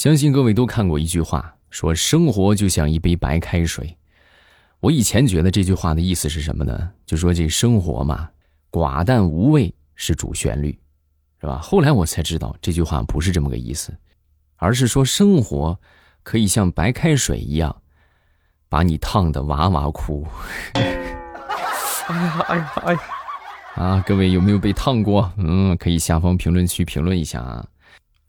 相信各位都看过一句话，说生活就像一杯白开水。我以前觉得这句话的意思是什么呢？就说这生活嘛，寡淡无味是主旋律，是吧？后来我才知道这句话不是这么个意思，而是说生活可以像白开水一样，把你烫得哇哇哭。哎呀哎呀哎呀！啊，各位有没有被烫过？嗯，可以下方评论区评论一下啊。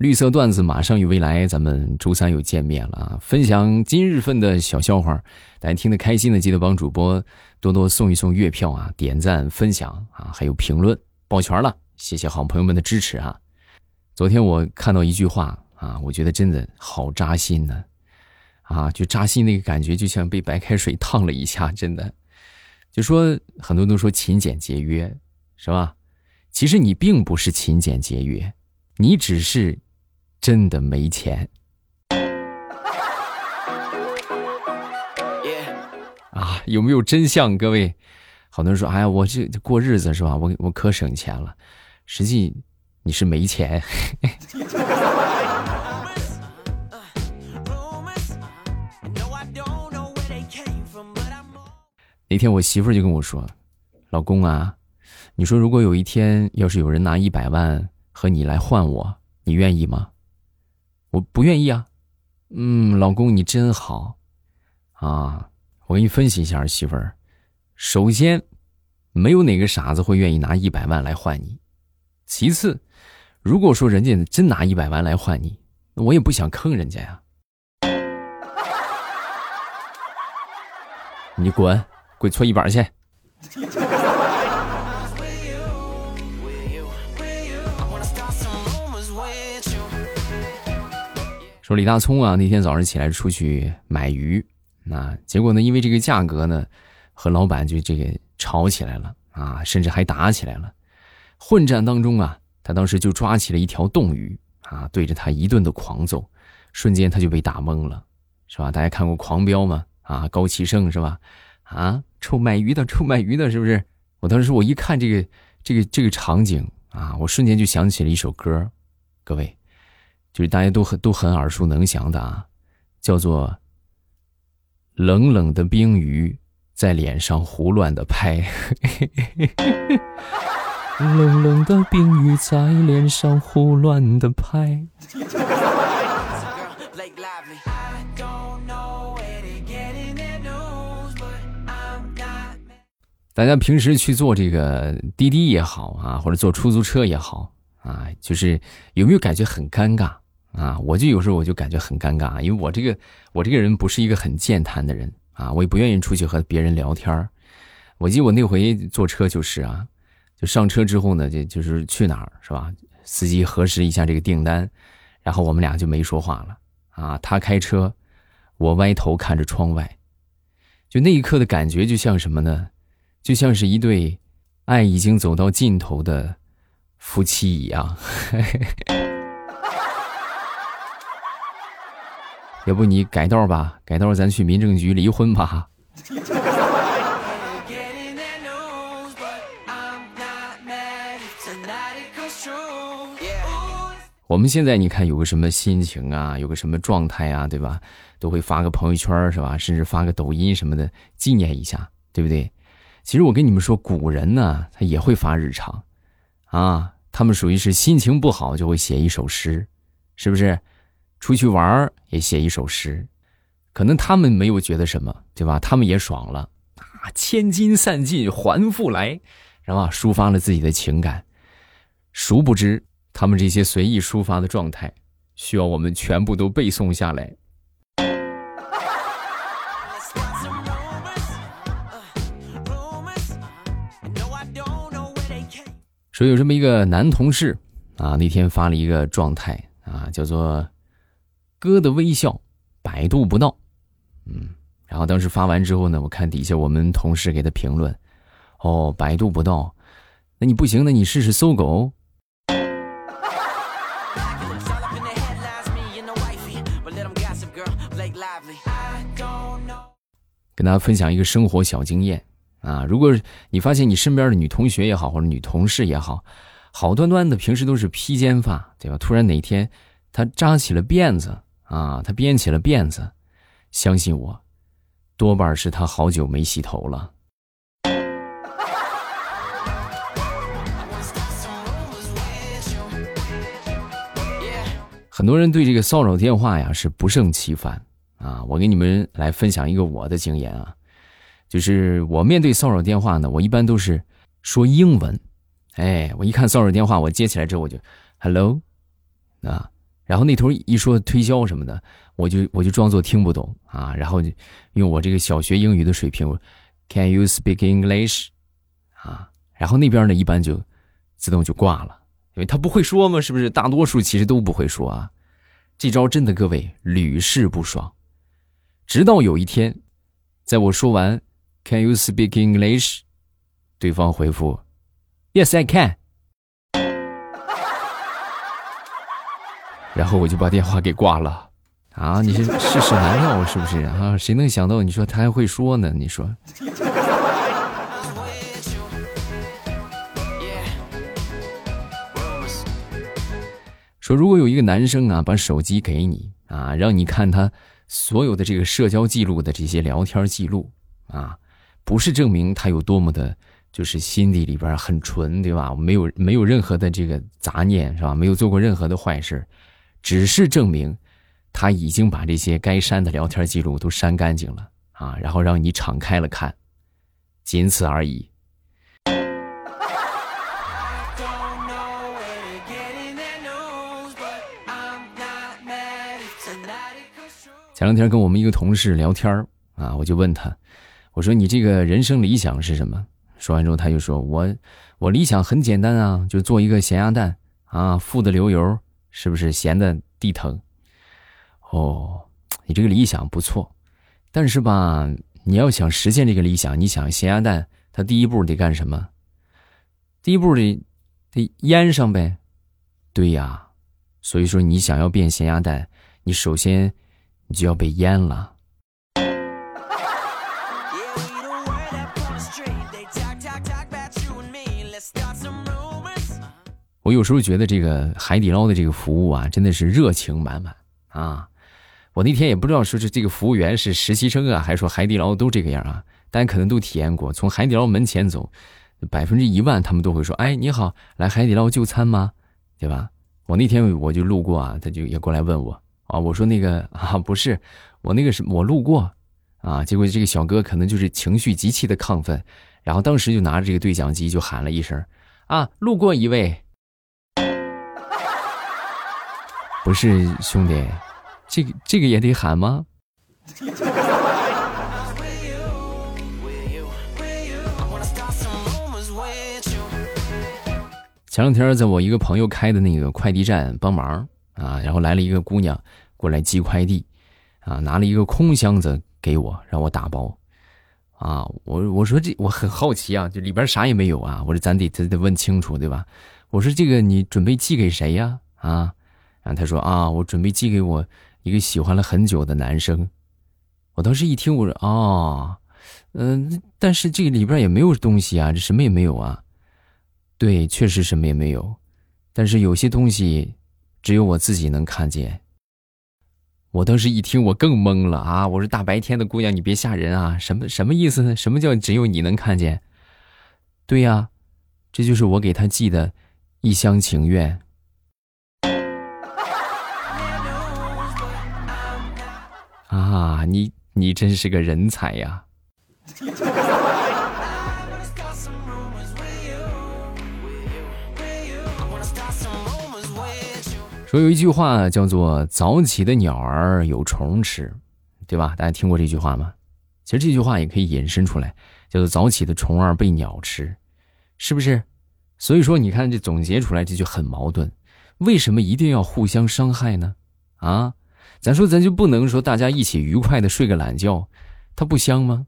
绿色段子马上与未来，咱们周三又见面了啊！分享今日份的小笑话，大家听得开心的，记得帮主播多多送一送月票啊，点赞、分享啊，还有评论，抱拳了，谢谢好朋友们的支持啊！昨天我看到一句话啊，我觉得真的好扎心呢，啊，就扎心那个感觉，就像被白开水烫了一下，真的。就说很多都说勤俭节约，是吧？其实你并不是勤俭节约，你只是。真的没钱啊？有没有真相？各位，好多人说：“哎呀，我这过日子是吧？我我可省钱了。”实际你是没钱。那天我媳妇就跟我说：“老公啊，你说如果有一天要是有人拿一百万和你来换我，你愿意吗？”我不愿意啊，嗯，老公你真好，啊，我给你分析一下，媳妇儿，首先，没有哪个傻子会愿意拿一百万来换你，其次，如果说人家真拿一百万来换你，那我也不想坑人家呀，你滚，滚搓衣板去。说李大聪啊，那天早上起来出去买鱼，那结果呢，因为这个价格呢，和老板就这个吵起来了啊，甚至还打起来了。混战当中啊，他当时就抓起了一条冻鱼啊，对着他一顿的狂揍，瞬间他就被打懵了，是吧？大家看过《狂飙》吗？啊，高启盛是吧？啊，臭卖鱼的，臭卖鱼的，是不是？我当时我一看这个这个这个场景啊，我瞬间就想起了一首歌，各位。就是大家都很都很耳熟能详的啊，叫做“冷冷的冰雨在脸上胡乱的拍 ”，冷冷的冰雨在脸上胡乱的拍。大家平时去坐这个滴滴也好啊，或者坐出租车也好啊，就是有没有感觉很尴尬？啊，我就有时候我就感觉很尴尬，因为我这个我这个人不是一个很健谈的人啊，我也不愿意出去和别人聊天我记得我那回坐车就是啊，就上车之后呢，就就是去哪儿是吧？司机核实一下这个订单，然后我们俩就没说话了啊。他开车，我歪头看着窗外，就那一刻的感觉就像什么呢？就像是一对爱已经走到尽头的夫妻一样。要不你改道吧，改道咱去民政局离婚吧。我们现在你看有个什么心情啊，有个什么状态啊，对吧？都会发个朋友圈是吧？甚至发个抖音什么的纪念一下，对不对？其实我跟你们说，古人呢，他也会发日常，啊，他们属于是心情不好就会写一首诗，是不是？出去玩也写一首诗，可能他们没有觉得什么，对吧？他们也爽了啊！千金散尽还复来，是吧？抒发了自己的情感。殊不知，他们这些随意抒发的状态，需要我们全部都背诵下来。说有这么一个男同事啊，那天发了一个状态啊，叫做。哥的微笑，百度不到，嗯，然后当时发完之后呢，我看底下我们同事给他评论，哦，百度不到，那你不行，那你试试搜狗。跟大家分享一个生活小经验啊，如果你发现你身边的女同学也好，或者女同事也好，好端端的平时都是披肩发，对吧？突然哪天她扎起了辫子。啊，他编起了辫子，相信我，多半是他好久没洗头了。很多人对这个骚扰电话呀是不胜其烦啊！我给你们来分享一个我的经验啊，就是我面对骚扰电话呢，我一般都是说英文，哎，我一看骚扰电话，我接起来之后我就 hello 啊。然后那头一说推销什么的，我就我就装作听不懂啊，然后就用我这个小学英语的水平，Can you speak English？啊，然后那边呢一般就自动就挂了，因为他不会说嘛，是不是？大多数其实都不会说啊，这招真的各位屡试不爽。直到有一天，在我说完 Can you speak English？对方回复 Yes I can。然后我就把电话给挂了，啊，你是世事难料是不是啊？谁能想到你说他还会说呢？你说，说如果有一个男生啊，把手机给你啊，让你看他所有的这个社交记录的这些聊天记录啊，不是证明他有多么的，就是心底里边很纯，对吧？没有没有任何的这个杂念，是吧？没有做过任何的坏事。只是证明，他已经把这些该删的聊天记录都删干净了啊，然后让你敞开了看，仅此而已。前两天跟我们一个同事聊天啊，我就问他，我说你这个人生理想是什么？说完之后他就说我我理想很简单啊，就做一个咸鸭蛋啊，富的流油。是不是闲的地疼？哦，你这个理想不错，但是吧，你要想实现这个理想，你想咸鸭蛋，它第一步得干什么？第一步得得腌上呗。对呀，所以说你想要变咸鸭蛋，你首先你就要被腌了。我有时候觉得这个海底捞的这个服务啊，真的是热情满满啊！我那天也不知道说是这个服务员是实习生啊，还是说海底捞都这个样啊？大家可能都体验过，从海底捞门前走，百分之一万他们都会说：“哎，你好，来海底捞就餐吗？对吧？”我那天我就路过啊，他就也过来问我啊，我说那个啊，不是，我那个是我路过啊，结果这个小哥可能就是情绪极其的亢奋，然后当时就拿着这个对讲机就喊了一声：“啊，路过一位。”不是兄弟，这个这个也得喊吗？前两天在我一个朋友开的那个快递站帮忙啊，然后来了一个姑娘过来寄快递，啊，拿了一个空箱子给我，让我打包。啊，我我说这我很好奇啊，这里边啥也没有啊，我说咱得咱得问清楚对吧？我说这个你准备寄给谁呀？啊？然后他说啊，我准备寄给我一个喜欢了很久的男生。我当时一听，我说啊，嗯，但是这个里边也没有东西啊，这什么也没有啊。对，确实什么也没有，但是有些东西只有我自己能看见。我当时一听，我更懵了啊！我说大白天的姑娘，你别吓人啊！什么什么意思呢？什么叫只有你能看见？对呀，这就是我给他寄的一厢情愿。啊，你你真是个人才呀！说有一句话叫做“早起的鸟儿有虫吃”，对吧？大家听过这句话吗？其实这句话也可以引申出来，叫做“早起的虫儿被鸟吃”，是不是？所以说，你看这总结出来这就很矛盾，为什么一定要互相伤害呢？啊？咱说，咱就不能说大家一起愉快的睡个懒觉，它不香吗？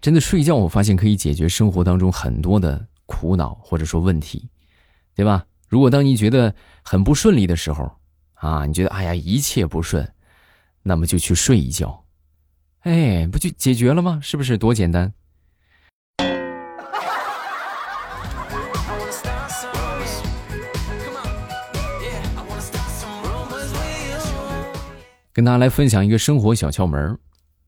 真的睡觉，我发现可以解决生活当中很多的苦恼或者说问题，对吧？如果当你觉得很不顺利的时候，啊，你觉得哎呀一切不顺，那么就去睡一觉，哎，不就解决了吗？是不是多简单？跟大家来分享一个生活小窍门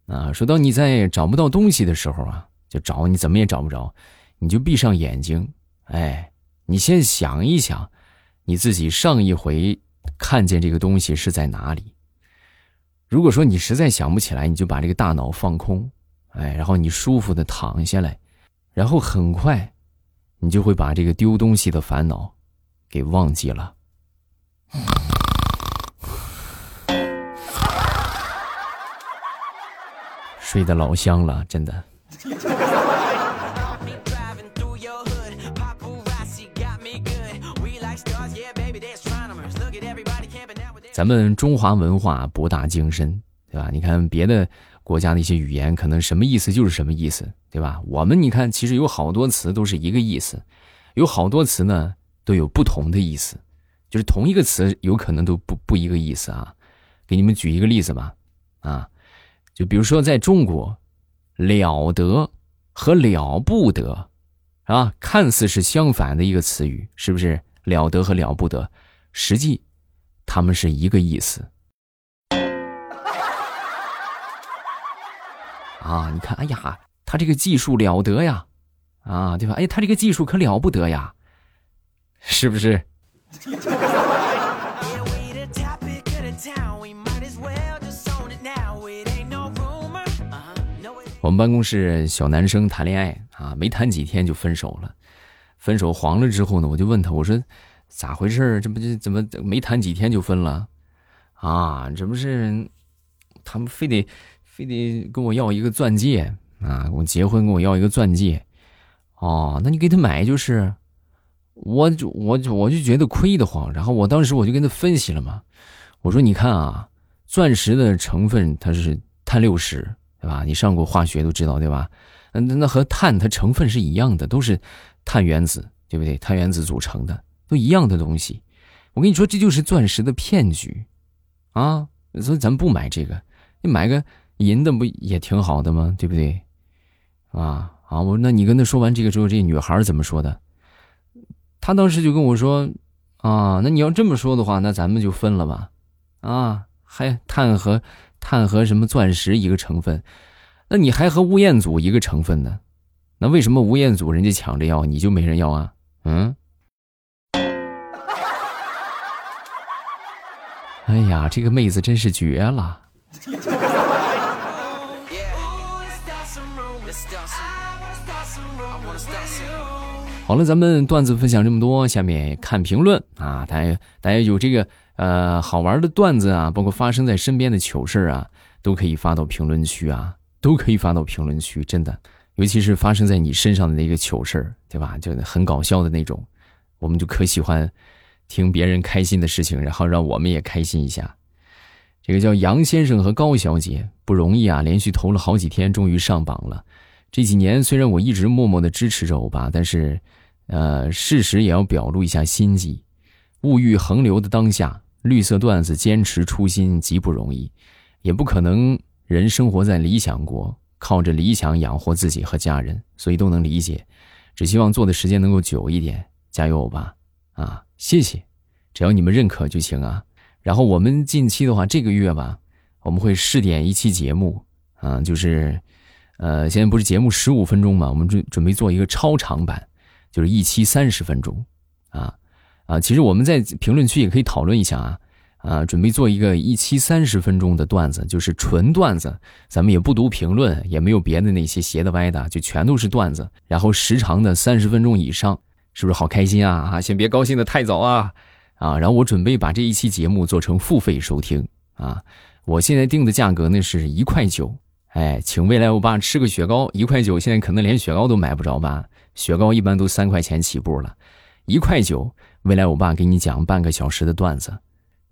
啊。说当你在找不到东西的时候啊，就找你怎么也找不着，你就闭上眼睛，哎，你先想一想，你自己上一回看见这个东西是在哪里。如果说你实在想不起来，你就把这个大脑放空，哎，然后你舒服的躺下来，然后很快，你就会把这个丢东西的烦恼给忘记了。睡得老香了，真的。咱们中华文化博大精深，对吧？你看别的国家的一些语言，可能什么意思就是什么意思，对吧？我们你看，其实有好多词都是一个意思，有好多词呢都有不同的意思，就是同一个词有可能都不不一个意思啊。给你们举一个例子吧，啊，就比如说在中国，了得和了不得，啊，看似是相反的一个词语，是不是？了得和了不得，实际。他们是一个意思啊！你看，哎呀，他这个技术了得呀，啊，对吧？哎，他这个技术可了不得呀，是不是？我们办公室小男生谈恋爱啊，没谈几天就分手了。分手黄了之后呢，我就问他，我说。咋回事这不就怎么没谈几天就分了？啊，这不是他们非得非得跟我要一个钻戒啊！我结婚跟我要一个钻戒，哦，那你给他买就是。我就我就我就觉得亏得慌，然后我当时我就跟他分析了嘛，我说你看啊，钻石的成分它是碳六十，对吧？你上过化学都知道，对吧？嗯，那和碳它成分是一样的，都是碳原子，对不对？碳原子组成的。都一样的东西，我跟你说，这就是钻石的骗局，啊！所以咱不买这个，你买个银的不也挺好的吗？对不对？啊啊！我那你跟他说完这个之后，这女孩怎么说的？她当时就跟我说：“啊，那你要这么说的话，那咱们就分了吧。啊，还碳和碳和什么钻石一个成分，那你还和吴彦祖一个成分呢？那为什么吴彦祖人家抢着要，你就没人要啊？嗯？”哎呀，这个妹子真是绝了！好了，咱们段子分享这么多，下面看评论啊！大家大家有这个呃好玩的段子啊，包括发生在身边的糗事啊，都可以发到评论区啊，都可以发到评论区，真的，尤其是发生在你身上的那个糗事对吧？就很搞笑的那种，我们就可喜欢。听别人开心的事情，然后让我们也开心一下。这个叫杨先生和高小姐不容易啊，连续投了好几天，终于上榜了。这几年虽然我一直默默的支持着欧巴，但是，呃，事实也要表露一下心迹。物欲横流的当下，绿色段子坚持初心极不容易，也不可能人生活在理想国，靠着理想养活自己和家人，所以都能理解。只希望做的时间能够久一点，加油，吧啊！谢谢，只要你们认可就行啊。然后我们近期的话，这个月吧，我们会试点一期节目啊，就是，呃，现在不是节目十五分钟嘛，我们准准备做一个超长版，就是一期三十分钟，啊啊，其实我们在评论区也可以讨论一下啊啊，准备做一个一期三十分钟的段子，就是纯段子，咱们也不读评论，也没有别的那些斜的歪的，就全都是段子，然后时长的三十分钟以上。是不是好开心啊？啊，先别高兴的太早啊，啊，然后我准备把这一期节目做成付费收听啊。我现在定的价格呢是一块九，哎，请未来欧巴吃个雪糕，一块九，现在可能连雪糕都买不着吧？雪糕一般都三块钱起步了，一块九，未来我爸给你讲半个小时的段子，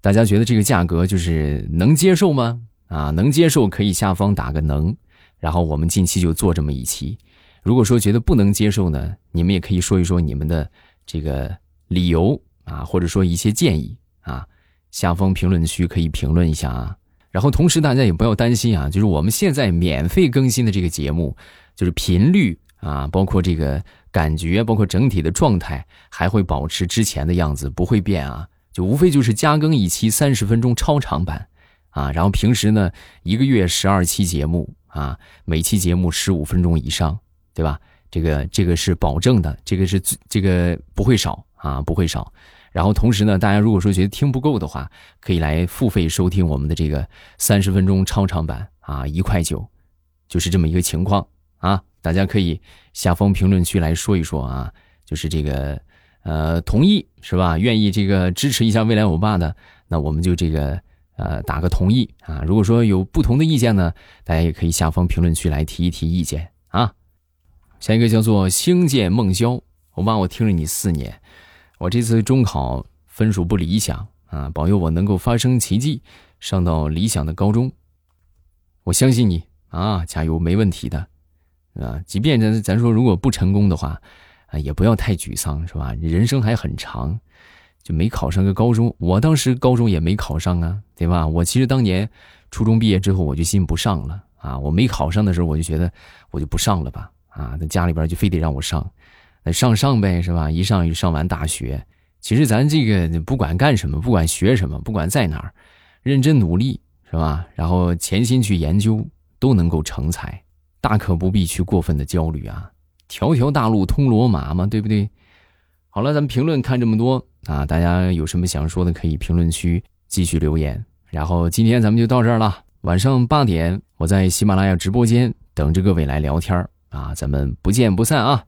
大家觉得这个价格就是能接受吗？啊，能接受可以下方打个能，然后我们近期就做这么一期。如果说觉得不能接受呢，你们也可以说一说你们的这个理由啊，或者说一些建议啊，下方评论区可以评论一下啊。然后同时大家也不要担心啊，就是我们现在免费更新的这个节目，就是频率啊，包括这个感觉，包括整体的状态，还会保持之前的样子，不会变啊。就无非就是加更一期三十分钟超长版啊。然后平时呢，一个月十二期节目啊，每期节目十五分钟以上，对吧？这个这个是保证的，这个是这个不会少啊，不会少。然后同时呢，大家如果说觉得听不够的话，可以来付费收听我们的这个三十分钟超长版啊，一块九，就是这么一个情况啊。大家可以下方评论区来说一说啊，就是这个呃同意是吧？愿意这个支持一下未来欧巴的，那我们就这个呃打个同意啊。如果说有不同的意见呢，大家也可以下方评论区来提一提意见啊。下一个叫做星舰梦霄，欧巴，我听了你四年。我这次中考分数不理想啊，保佑我能够发生奇迹，上到理想的高中。我相信你啊，加油，没问题的，啊，即便咱咱说如果不成功的话，啊，也不要太沮丧，是吧？人生还很长，就没考上个高中，我当时高中也没考上啊，对吧？我其实当年初中毕业之后，我就心不上了啊，我没考上的时候，我就觉得我就不上了吧，啊，那家里边就非得让我上。那上上呗，是吧？一上一上完大学，其实咱这个不管干什么，不管学什么，不管在哪儿，认真努力，是吧？然后潜心去研究，都能够成才，大可不必去过分的焦虑啊！条条大路通罗马嘛，对不对？好了，咱们评论看这么多啊，大家有什么想说的，可以评论区继续留言。然后今天咱们就到这儿了，晚上八点我在喜马拉雅直播间等着各位来聊天啊，咱们不见不散啊！